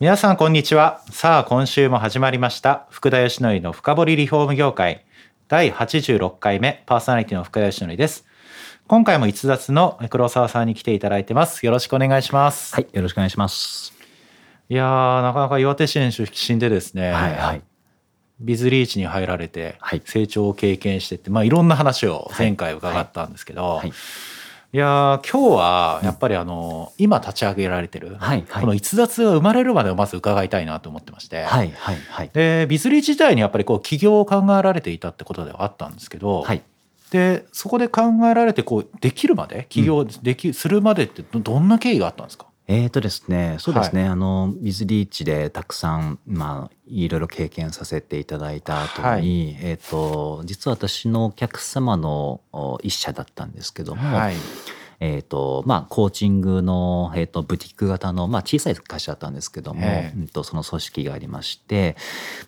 皆さんこんにちは。さあ今週も始まりました。福田義則の深掘りリフォーム業界。第86回目パーソナリティの福田義則です。今回も逸脱の黒沢さんに来ていただいてます。よろしくお願いします。はいよろしくお願いします。いやーなかなか岩手県出身でですね、はいはい。ビズリーチに入られてはい。成長を経験してって、まあいろんな話を前回伺ったんですけど、はいいやー今日はやっぱりあの、今立ち上げられてる、はいはい。この逸脱が生まれるまでをまず伺いたいなと思ってまして、はいはいはい。でビズリー自体にやっぱりこう起業を考えられていたってことではあったんですけど、はい。でそこで考えられてこうできるまで起業でき、するまでってどどんな経緯があったんですか？えーとですねそうですね、あのビズリーチでたくさんまあいろいろ経験させていただいた後に、えっ、と実は私のお客様のお一社だったんですけども、はいえーとまあ、コーチングの、えー、とブティック型の、まあ、小さい会社だったんですけども、ええ。うんとその組織がありまして、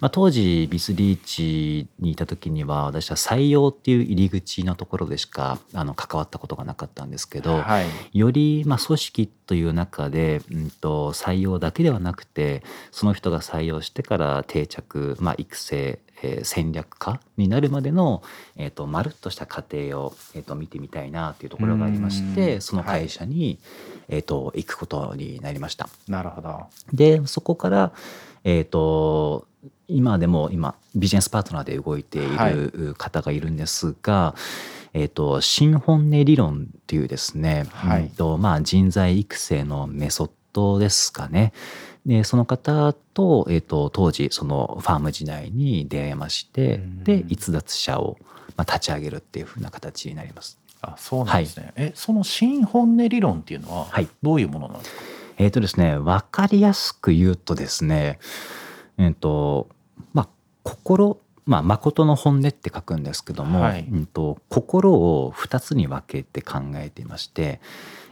まあ、当時ビスリーチにいた時には私は採用っていう入り口のところでしかあの関わったことがなかったんですけど、はい。より、まあ、組織という中で、うん、と採用だけではなくてその人が採用してから定着、まあ、育成、えー戦略家になるまでの、えー、とまるっとした過程を、えー、と見てみたいなというところがありましうん。てその会社に、えー、と行くことになりました。なるほど。でそこから、えー、と今でも今ビジネスパートナーで動いている方がいるんですが、えー、と新本音理論っていうですね、はい。うんとまあ、人材育成のメソッドですかね。でその方と,、えー、と当時そのファーム時代に出会いましてうん。で逸脱社を、まあ、立ち上げるっていうふうな形になります。あそうなんですね、えその新本音理論っていうのははい。どういうものなんですか、えーとですね、分かりやすく言うとですね、えっ、と、まあ、心、まあ、誠の本音って書くんですけども、はい。うんと心を2つに分けて考えていまして、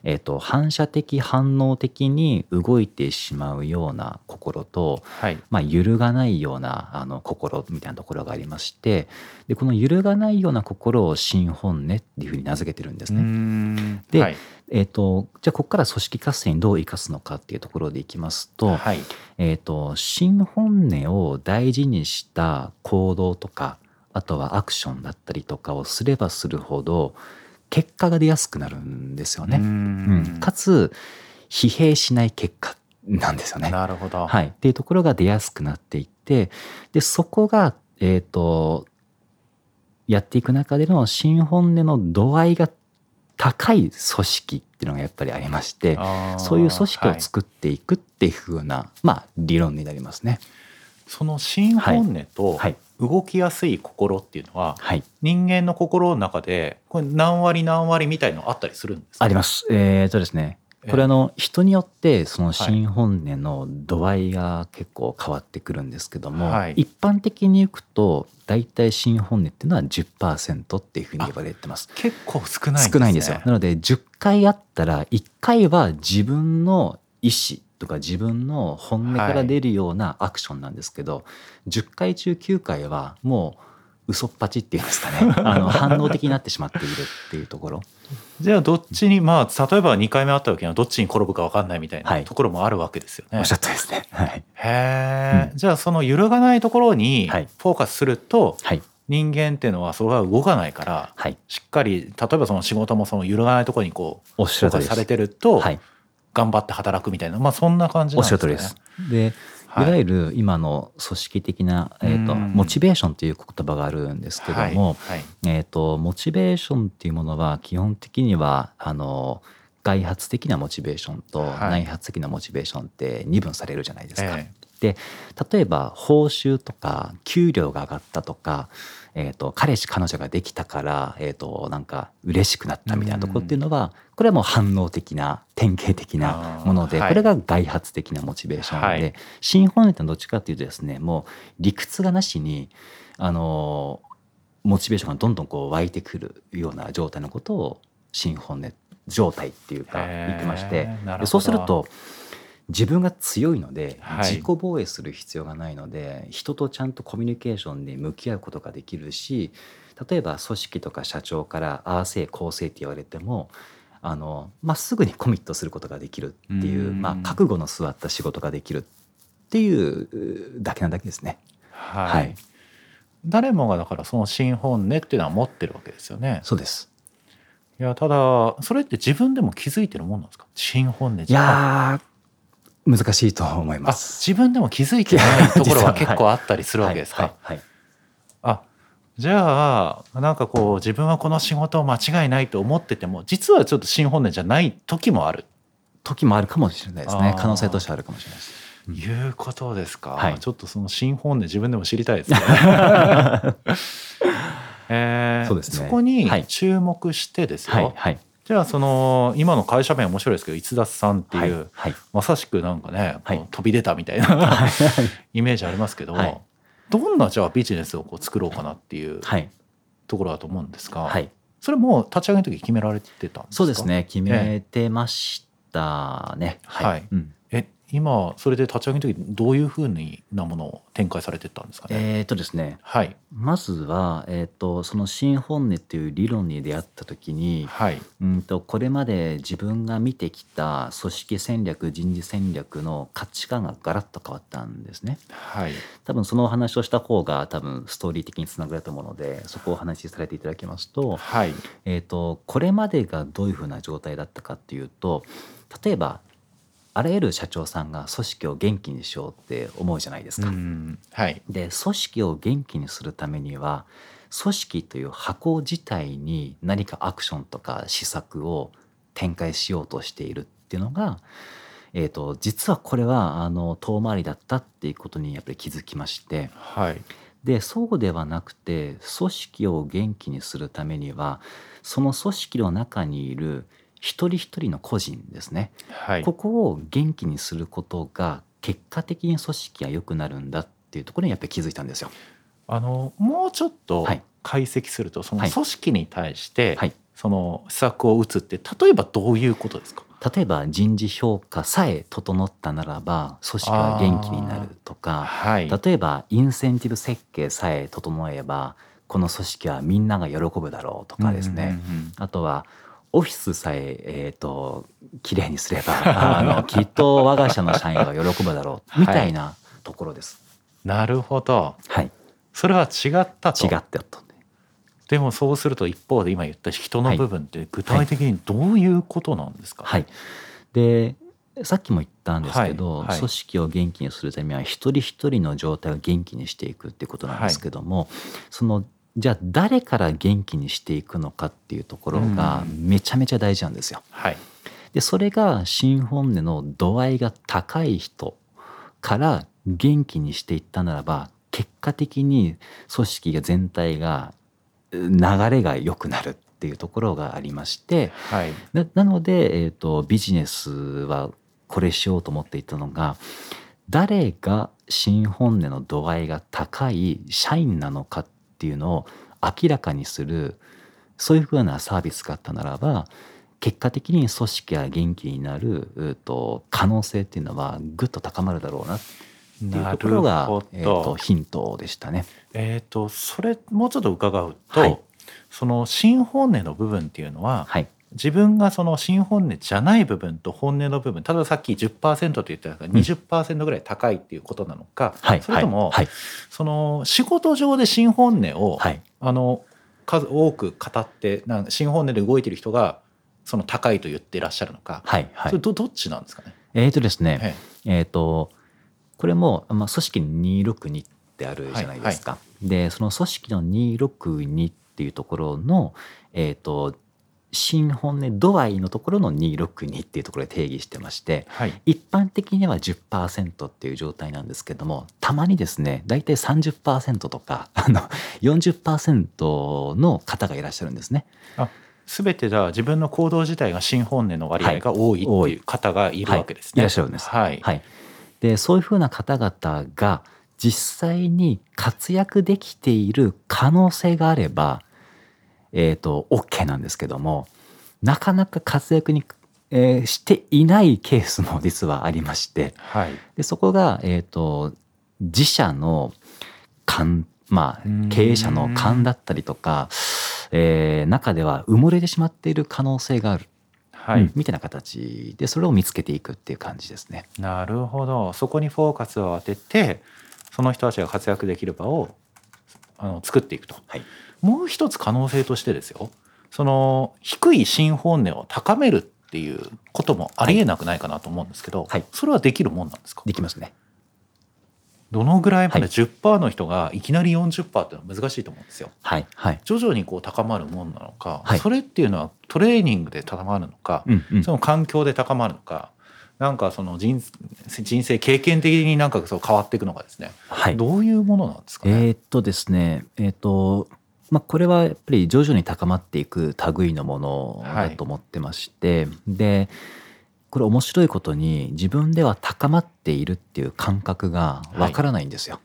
えー、と反射的反応的に動いてしまうような心と、はい。まあ、揺るがないようなあの心みたいなところがありましてでこの揺るがないような心を新本音っていうふうに名付けてるんですね。ん。ではい。えー、とじゃあここから組織活性にどう生かすのかっていうところでいきますと,、はい。えー、と新本音を大事にした行動とかあとはアクションだったりとかをすればするほど結果が出やすくなるんですよね。かつ疲弊しない結果なんですよね。なるほど、はい、っていうところが出やすくなっていってでそこが、えー、とやっていく中での新本音の度合いが高い組織っていうのがやっぱりありましてそういう組織をはい作っていくっていうふうな、まあ理論になりますね。その新本音とはい。動きやすい心っていうのは、はい、人間の心の中でこれ何割何割みたいのあったりするんですか？あります。えー、とですねえこれあの人によってその新本音の度合いが結構変わってくるんですけども、はい。一般的にいくと大体新本音っていうのは10%っていうふうに言われてます。結構少ないね。少ないんですよ。なので10回あったら1回は自分の意思とか自分の本音から出るようなアクションなんですけど、10回中9回はもう嘘っぱちっていうんですかね あの反応的になってしまっているっていうところ。じゃあどっちにまあ例えば2回目会った時にはどっちに転ぶか分かんないみたいはないところもあるわけですよね。おっしゃったですね。はい。へえ、うんじゃあその揺るがないところにはいフォーカスすると、はい。人間っていうのはそれは動かないからはい。しっかり例えばその仕事もその揺るがないところにこうおっしゃ。フォーカスされてるとはい。頑張って働くみたいな。まあそんな感じおなんですね。っしゃる通りです。で、はい。いわゆる今の組織的な、えーとうん。モチベーションという言葉があるんですけども、はい。はい。えー、とモチベーションっていうものは基本的にはあの外発的なモチベーションとはい。内発的なモチベーションって二分されるじゃないですか。えで例えば報酬とか給料が上がったとか、えー、と彼氏彼女ができたから、えー、となんか嬉しくなったみたいなところっていうのは、これはもう反応的な典型的なもので、これが外発的なモチベーションで、はい。新本音ってどっちかっていうとですねもう理屈がなしにあのモチベーションがどんどんこう湧いてくるような状態のことを新本音状態っていうか言ってましてそうすると自分が強いのではい。自己防衛する必要がないので、人とちゃんとコミュニケーションで向き合うことができるし例えば組織とか社長からああせいこうせいって言われてもあの、まあ、すぐにコミットすることができるっていううん。まあ、覚悟の座った仕事ができるっていうだけなだけですね。はい、はい。誰もがだからその新本音っていうのは持ってるわけですよね。そうです。いやただそれって自分でも気づいてるもんなんですか？新本音いやー難しいと思いあます。自分でも気づいてないところは 結構あったりするわけですか？はいはいはい。あじゃあなんかこう自分はこの仕事を間違いないと思ってても実はちょっと新本音じゃない時もある、時もあるかもしれないですね。可能性としてあるかもしれないです。うん。いうことですか、はい。ちょっとその新本音自分でも知りたいですね。えーそうですね。こにはい。注目してですよ、はいはいじゃあその今の会社名面白いですけど逸脱さんっていう、はいはい。まさしくなんかね、はい。飛び出たみたいな イメージありますけど、はい。どんなじゃあビジネスをこう作ろうかなっていうはい。ところだと思うんですが、はい。それもう立ち上げの時決められてたんですか？そうですね決めてましたね。はい。うん。え今それで立ち上げの時どういうふうなものを展開されてったんですかね、えーとですね。はい。まずは、えー、とその新本音っていう理論に出会った時にはい。うんとこれまで自分が見てきた組織戦略人事戦略の価値観がガラッと変わったんですね。はい。多分そのお話をした方が多分ストーリー的につながると思うのでそこをお話しさせていただきますと,、はい。えー、とこれまでがどういうふうな状態だったかっていうと例えばあらゆる社長さんが組織を元気にしようって思うじゃないですか。うん。はい。で組織を元気にするためには組織という箱自体に何かアクションとか施策を展開しようとしているっていうのが、えー、と実はこれはあの遠回りだったっていうことにやっぱり気づきまして。はい。でそうではなくて組織を元気にするためにはその組織の中にいる一人一人の個人ですね。はい。ここを元気にすることが結果的に組織が良くなるんだっていうところにやっぱり気づいたんですよ。あのもうちょっとはい。解析するとそのはい。組織に対して、はい。その施策を打つって例えばどういうことですか？例えば人事評価さえ整ったならば組織は元気になるとかはい。例えばインセンティブ設計さえ整えばこの組織はみんなが喜ぶだろうとかですね、あとはオフィスさええー、と綺麗にすればあのきっと我が社の社員は喜ぶだろう みたいなところです。なるほど。はい、それは違ったと？違ってったんで。でもそうすると一方で今言った人の部分って具体的にどういうことなんですか、はい、でさっきも言ったんですけど、はいはい。組織を元気にするためには一人一人の状態を元気にしていくっていうことなんですけども、そのじゃあ誰から元気にしていくのかっていうところがうん。めちゃめちゃ大事なんですよ。はい。でそれが新本音の度合いが高い人から元気にしていったならば結果的に組織が全体が流れが良くなるっていうところがありましてはい。ななので、えー、とビジネスはこれしようと思っていたのが誰が新本音の度合いが高い社員なのかっていうのを明らかにするそういうふうなサービスがあったならば結果的に組織が元気になると可能性っていうのはぐっと高まるだろうなっていうところがえー、とヒントでしたね。えっ、とそれもうちょっと伺うと、はい。その新本音の部分っていうのは、はい、自分がその新本音じゃない部分と本音の部分例えばさっき10%と言ったのが20%ぐらい高いっていうことなのか、はい、それとも、はい、その仕事上で新本音を、はい、あの数多く語ってなん新本音で動いてる人がその高いと言っていらっしゃるのか、はい、はいそれ。どどっちなんですかね？えーとですね、ええー、とこれも、まあ、組織に262ってあるじゃないですか。でその組織の262っていうところの、えー、と新本音度合いのところの262っていうところで定義してましてはい一般的には10%っていう状態なんですけどもたまにですね大体30%とか あの40%の方がいらっしゃるんですね。全てじゃあ自分の行動自体が新本音の割合が多いってはいいう方がいるわけですね。いらっしゃるんです。はい。はい、でそういうふうな方々が実際に活躍できている可能性があれば、えー、と OK なんですけどもなかなか活躍に、えーしていないケースも実はありましてはい。でそこが、えー、と自社の勘まあ経営者の勘だったりとか、えー中では埋もれてしまっている可能性がある、はい。うんみたいな形でそれを見つけていくっていう感じですね。なるほど。そこにフォーカスを当てて、その人たちが活躍できる場をあの作っていくと。はいもう一つ可能性としてですよ。その低い新本音を高めるっていうこともありえなくないかなと思うんですけど、はいそれはできるもんなんですか？できますね。どのぐらいまではい10%の人がいきなり40%っていうのは難しいと思うんですよ。はいはい。徐々にこう高まるもんなのか、はいそれっていうのはトレーニングで高まるのか、うんうんその環境で高まるのかなんかその人人生経験的になんかそう変わっていくのかですね、はい。どういうものなんですかね？えーっとですね、えーっと、まあ、これはやっぱり徐々に高まっていく類のものだと思ってまして、で、これ面白いことに自分では高まっているっていう感覚がわからないんですよ。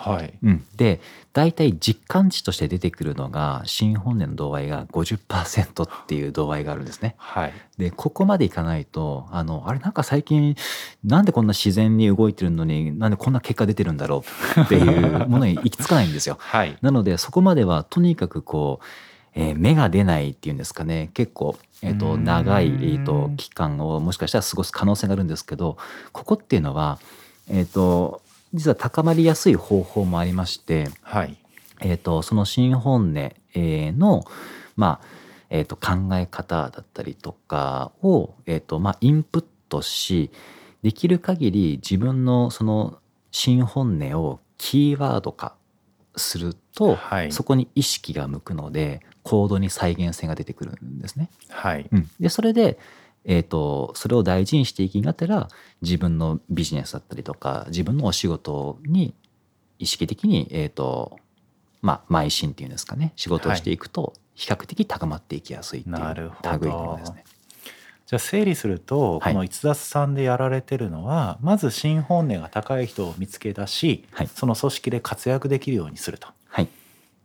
はい、うん、で大体実感値として出てくるのが新本年の度合いが50%っていう度合いがあるんですね。はい、でここまでいかないとあのあれなんか最近なんでこんな自然に動いてるのになんでこんな結果出てるんだろうっていうものに行き着かないんですよ。はい、なのでそこまではとにかくこう、えー芽が出ないっていうんですかね。結構、えー、と長い、えー、と期間をもしかしたら過ごす可能性があるんですけどここっていうのは、えー、と実は高まりやすい方法もありまして、はい、えー、とその新本音えーの、まあえー、と考え方だったりとかを、えーとまあ、インプットしできる限り自分のその新本音をキーワード化すると、はい。そこに意識が向くので行動に再現性が出てくるんですね。はい、うん、でそれで、えー、とそれを大事にしていきんがてら自分のビジネスだったりとか自分のお仕事に意識的に、えーとまあ、邁進っていうんですかね。仕事をしていくと比較的高まっていきやすいっていうなるほど。類ですね。じゃあ整理すると、はい。この逸脱さんでやられてるのはまず新本音が高い人を見つけ出し、はい。その組織で活躍できるようにすると。はい。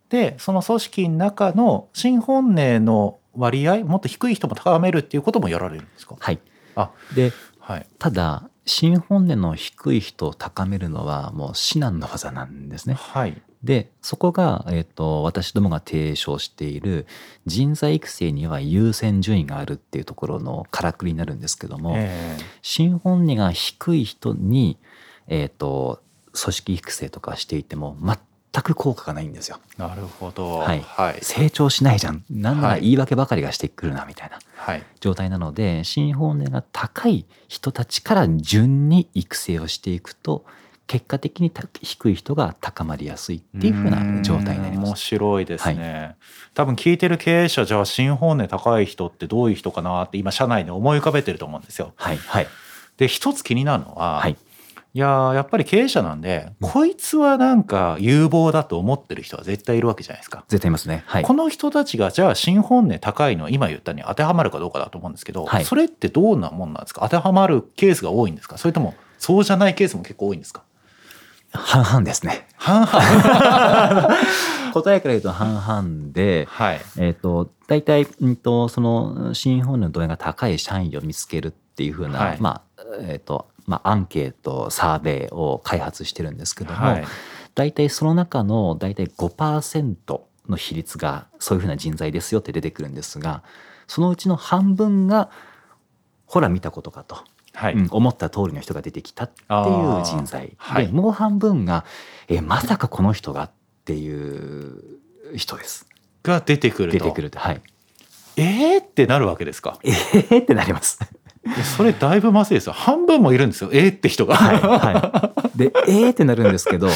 でその組織の中の新本音の割合もっと低い人も高めるっていうこともやられるんですか？はい、あではい。ただ新本音の低い人を高めるのはもう至難の技なんですね。はい。でそこが、えー、と私どもが提唱している人材育成には優先順位があるっていうところのからくりになるんですけども、え新本音が低い人に、えー、と組織育成とかしていても全く効果がないんですよ。えなるほど。はい。はい。成長しないじゃん。なんならはい。言い訳ばかりがしてくるなみたいな。はい。状態なので新本音が高い人たちから順に育成をしていくと結果的にた低い人が高まりやすいっていうふうな状態になります。白いですね、多分聞いてる経営者じゃあ新本音高い人ってどういう人かなって今社内で思い浮かべてると思うんですよ。はい。はい。で一つ気になるのは、はいいやーやっぱり経営者なんで、こいつはなんか有望だと思ってる人は絶対いるわけじゃないですか。絶対いますね。はい。この人たちがじゃあ新本音高いの今言ったに当てはまるかどうかだと思うんですけど、はい。それってどうなもんなんですか？当てはまるケースが多いんですか？それともそうじゃないケースも結構多いんですか？半々ですね。半々。答えから言うと半々で、はい。えっ、と大体うんとその新本音の度合いが高い社員を見つけるっていうふうな、はい。まあえっ、とまあアンケートサーベイを開発してるんですけども、はい。大体その中の大体5%の比率がそういうふうな人材ですよって出てくるんですがそのうちの半分がほら見たことかと、はい、うん思った通りの人が出てきたっていう人材、はい。でもう半分がえまさかこの人がっていう人です。が出てくると。出てくるとはい。えーってなるわけですか？えーってなります。それだいぶまずいですよ。半分もいるんですよ。えーって人が、はいはい、でえーってなるんですけど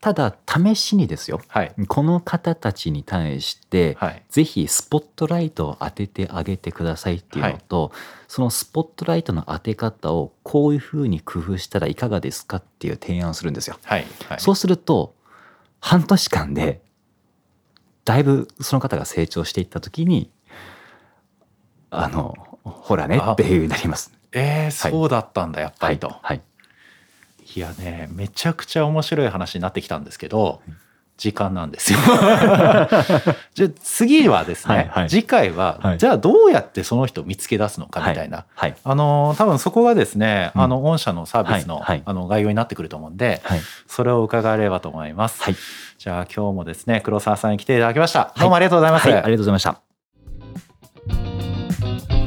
ただ試しにですよ。はい。この方たちに対して、はい。ぜひスポットライトを当ててあげてくださいっていうのと、そのスポットライトの当て方をこういうふうに工夫したらいかがですかっていう提案をするんですよ。はい。はい。そうすると半年間でだいぶその方が成長していった時にあのほらねあっていうなります。えー、そうだったんだやっぱはいりと、はい。い。やねめちゃくちゃ面白い話になってきたんですけど時間なんですよ。じゃあ次はですね、はいはい。次回は、はい。じゃあどうやってその人を見つけ出すのかみたいな、はい。あの多分そこがですね、うん。あの御社のサービスの,、はいはい。あの概要になってくると思うんではい。それを伺えればと思います、はい。じゃあ今日もですね黒沢さんに来ていただきました。どうもありがとうございます、はい、ありがとうございました。